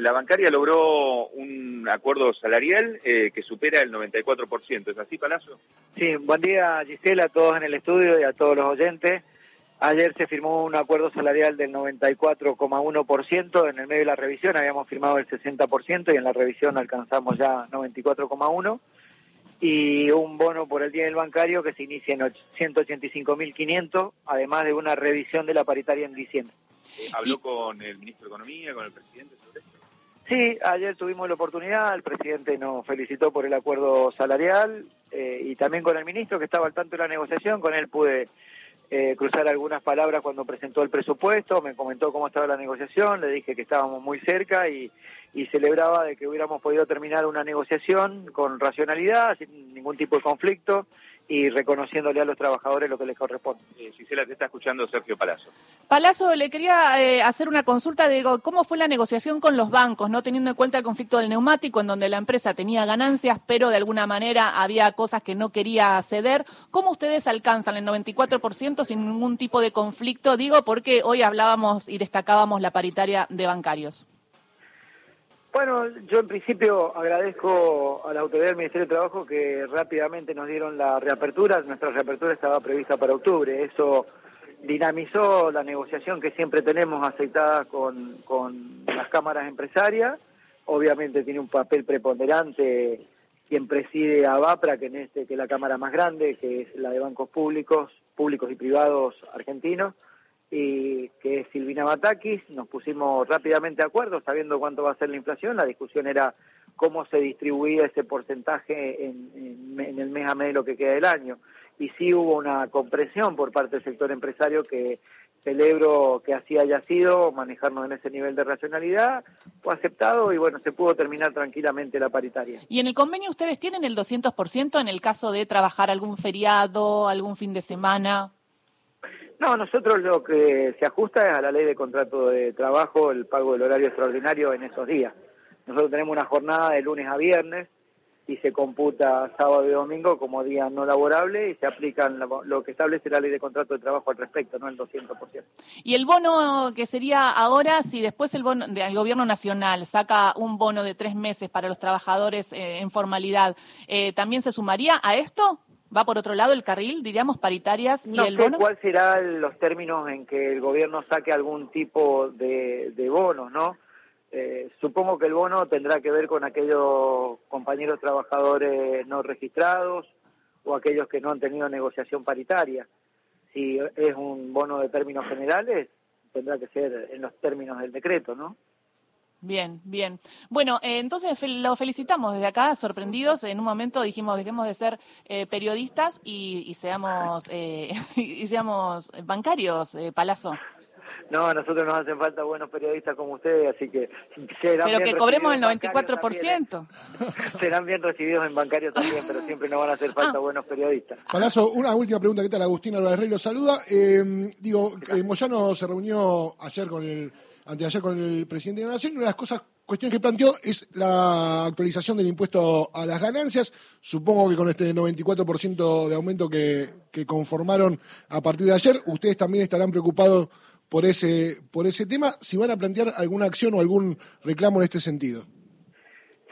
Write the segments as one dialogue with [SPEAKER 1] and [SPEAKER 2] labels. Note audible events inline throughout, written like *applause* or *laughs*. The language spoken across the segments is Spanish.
[SPEAKER 1] La bancaria logró un acuerdo salarial eh, que supera el 94%. ¿Es así, Palazzo?
[SPEAKER 2] Sí, buen día Gisela, a todos en el estudio y a todos los oyentes. Ayer se firmó un acuerdo salarial del 94,1%. En el medio de la revisión habíamos firmado el 60% y en la revisión alcanzamos ya 94,1%. Y un bono por el Día del Bancario que se inicia en 185.500, además de una revisión de la paritaria en diciembre.
[SPEAKER 1] ¿Habló con el ministro de Economía, con el presidente sobre esto?
[SPEAKER 2] Sí, ayer tuvimos la oportunidad, el presidente nos felicitó por el acuerdo salarial eh, y también con el ministro que estaba al tanto de la negociación, con él pude eh, cruzar algunas palabras cuando presentó el presupuesto, me comentó cómo estaba la negociación, le dije que estábamos muy cerca y, y celebraba de que hubiéramos podido terminar una negociación con racionalidad, sin ningún tipo de conflicto y reconociéndole a los trabajadores lo que les corresponde.
[SPEAKER 1] Eh, Gisela, te está escuchando Sergio Palazzo.
[SPEAKER 3] Palazzo, le quería eh, hacer una consulta de cómo fue la negociación con los bancos, no teniendo en cuenta el conflicto del neumático, en donde la empresa tenía ganancias, pero de alguna manera había cosas que no quería ceder. ¿Cómo ustedes alcanzan el 94% sin ningún tipo de conflicto? Digo, porque hoy hablábamos y destacábamos la paritaria de bancarios.
[SPEAKER 2] Bueno, yo en principio agradezco a la autoridad del Ministerio de Trabajo que rápidamente nos dieron la reapertura. Nuestra reapertura estaba prevista para octubre. Eso dinamizó la negociación que siempre tenemos aceitada con, con las cámaras empresarias. Obviamente tiene un papel preponderante quien preside a VAPRA, que en este que es la cámara más grande, que es la de bancos públicos, públicos y privados argentinos y que es Silvina Batakis, nos pusimos rápidamente de acuerdo sabiendo cuánto va a ser la inflación, la discusión era cómo se distribuía ese porcentaje en, en, el mes a mes de lo que queda del año. Y sí hubo una compresión por parte del sector empresario que celebro que así haya sido, manejarnos en ese nivel de racionalidad, fue aceptado y bueno, se pudo terminar tranquilamente la paritaria.
[SPEAKER 3] ¿Y en el convenio ustedes tienen el 200% en el caso de trabajar algún feriado, algún fin de semana?
[SPEAKER 2] No, nosotros lo que se ajusta es a la ley de contrato de trabajo, el pago del horario extraordinario en esos días. Nosotros tenemos una jornada de lunes a viernes y se computa sábado y domingo como día no laborable y se aplican lo que establece la ley de contrato de trabajo al respecto, no el 200%.
[SPEAKER 3] ¿Y el bono que sería ahora, si después el, bono, el gobierno nacional saca un bono de tres meses para los trabajadores eh, en formalidad, eh, ¿también se sumaría a esto? ¿Va por otro lado el carril, diríamos, paritarias y el
[SPEAKER 2] bono? No sé cuáles serán los términos en que el gobierno saque algún tipo de, de bono, ¿no? Eh, supongo que el bono tendrá que ver con aquellos compañeros trabajadores no registrados o aquellos que no han tenido negociación paritaria. Si es un bono de términos generales, tendrá que ser en los términos del decreto, ¿no?
[SPEAKER 3] Bien, bien. Bueno, eh, entonces lo felicitamos desde acá, sorprendidos. En un momento dijimos, dejemos de ser eh, periodistas y, seamos eh, *laughs* y seamos bancarios, eh, Palazzo.
[SPEAKER 2] No, a nosotros nos hacen falta buenos periodistas como ustedes, así que
[SPEAKER 3] serán Pero que cobremos el 94%. *laughs*
[SPEAKER 2] serán bien recibidos en bancarios también, pero siempre nos van a hacer falta ah. buenos periodistas.
[SPEAKER 4] Palazzo, una última pregunta. ¿Qué tal? Agustín Álvarez Rey lo saluda. digo, Moyano se reunió ayer con el anteayer con el presidente de la Nación, una de las cosas, cuestiones que planteó es la actualización del impuesto a las ganancias. Supongo que con este 94% de aumento que, que conformaron a partir de ayer, ustedes también estarán preocupados por ese, por ese tema, si van a plantear alguna acción o algún reclamo en este sentido.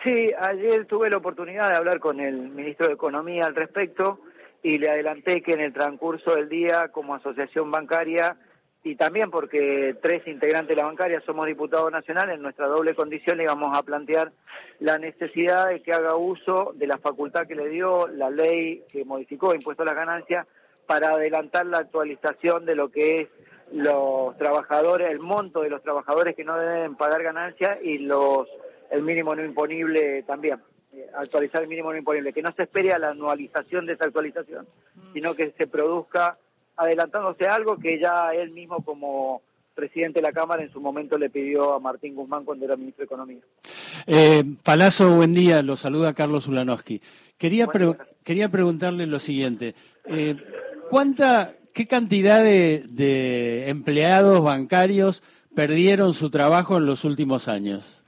[SPEAKER 2] Sí, ayer tuve la oportunidad de hablar con el ministro de Economía al respecto y le adelanté que en el transcurso del día, como asociación bancaria, y también porque tres integrantes de la bancaria somos diputados nacionales, en nuestra doble condición le vamos a plantear la necesidad de que haga uso de la facultad que le dio la ley que modificó impuesto a las ganancias para adelantar la actualización de lo que es los trabajadores, el monto de los trabajadores que no deben pagar ganancias y los el mínimo no imponible también eh, actualizar el mínimo no imponible, que no se espere a la anualización de esa actualización, sino que se produzca adelantándose algo que ya él mismo como presidente de la Cámara en su momento le pidió a Martín Guzmán cuando era ministro de Economía.
[SPEAKER 5] Eh, Palazzo, buen día, lo saluda Carlos Ulanowski. Quería, quería preguntarle lo siguiente, eh, ¿cuánta, ¿qué cantidad de empleados bancarios perdieron su trabajo en los últimos años?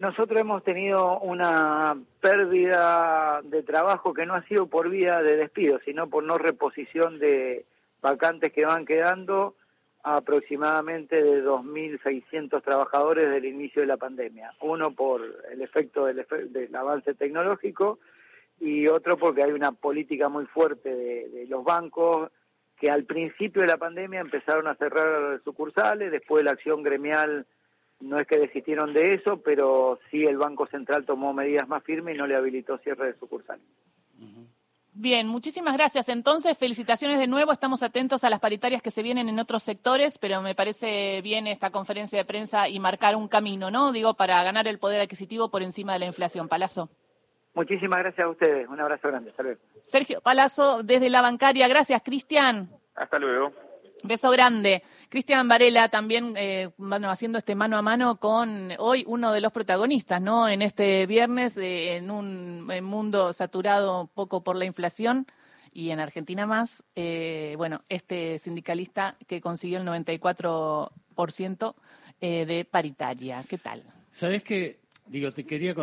[SPEAKER 2] Nosotros hemos tenido una pérdida de trabajo que no ha sido por vía de despido, sino por no reposición de vacantes que van quedando aproximadamente de 2.600 trabajadores desde el inicio de la pandemia. Uno por el efecto del, del avance tecnológico y otro porque hay una política muy fuerte de, de, los bancos que al principio de la pandemia empezaron a cerrar sucursales, después la acción gremial no es que desistieron de eso, pero sí el Banco Central tomó medidas más firmes y no le habilitó cierre de sucursales.
[SPEAKER 3] Bien, muchísimas gracias. Entonces, felicitaciones de nuevo. Estamos atentos a las paritarias que se vienen en otros sectores, pero me parece bien esta conferencia de prensa y marcar un camino, ¿no? Digo, para ganar el poder adquisitivo por encima de la inflación. Palazo.
[SPEAKER 2] Muchísimas gracias a ustedes. Un abrazo grande. Hasta luego.
[SPEAKER 3] Sergio Palazzo, desde la bancaria. Gracias, Cristian.
[SPEAKER 1] Hasta luego.
[SPEAKER 3] Beso grande. Cristian Varela también eh, bueno, haciendo este mano a mano con hoy uno de los protagonistas, ¿no? En este viernes, eh, en un en mundo saturado poco por la inflación y en Argentina más, eh, bueno, este sindicalista que consiguió el 94% eh, de paritaria. ¿Qué tal?
[SPEAKER 5] ¿Sabes qué? Digo, te quería contar.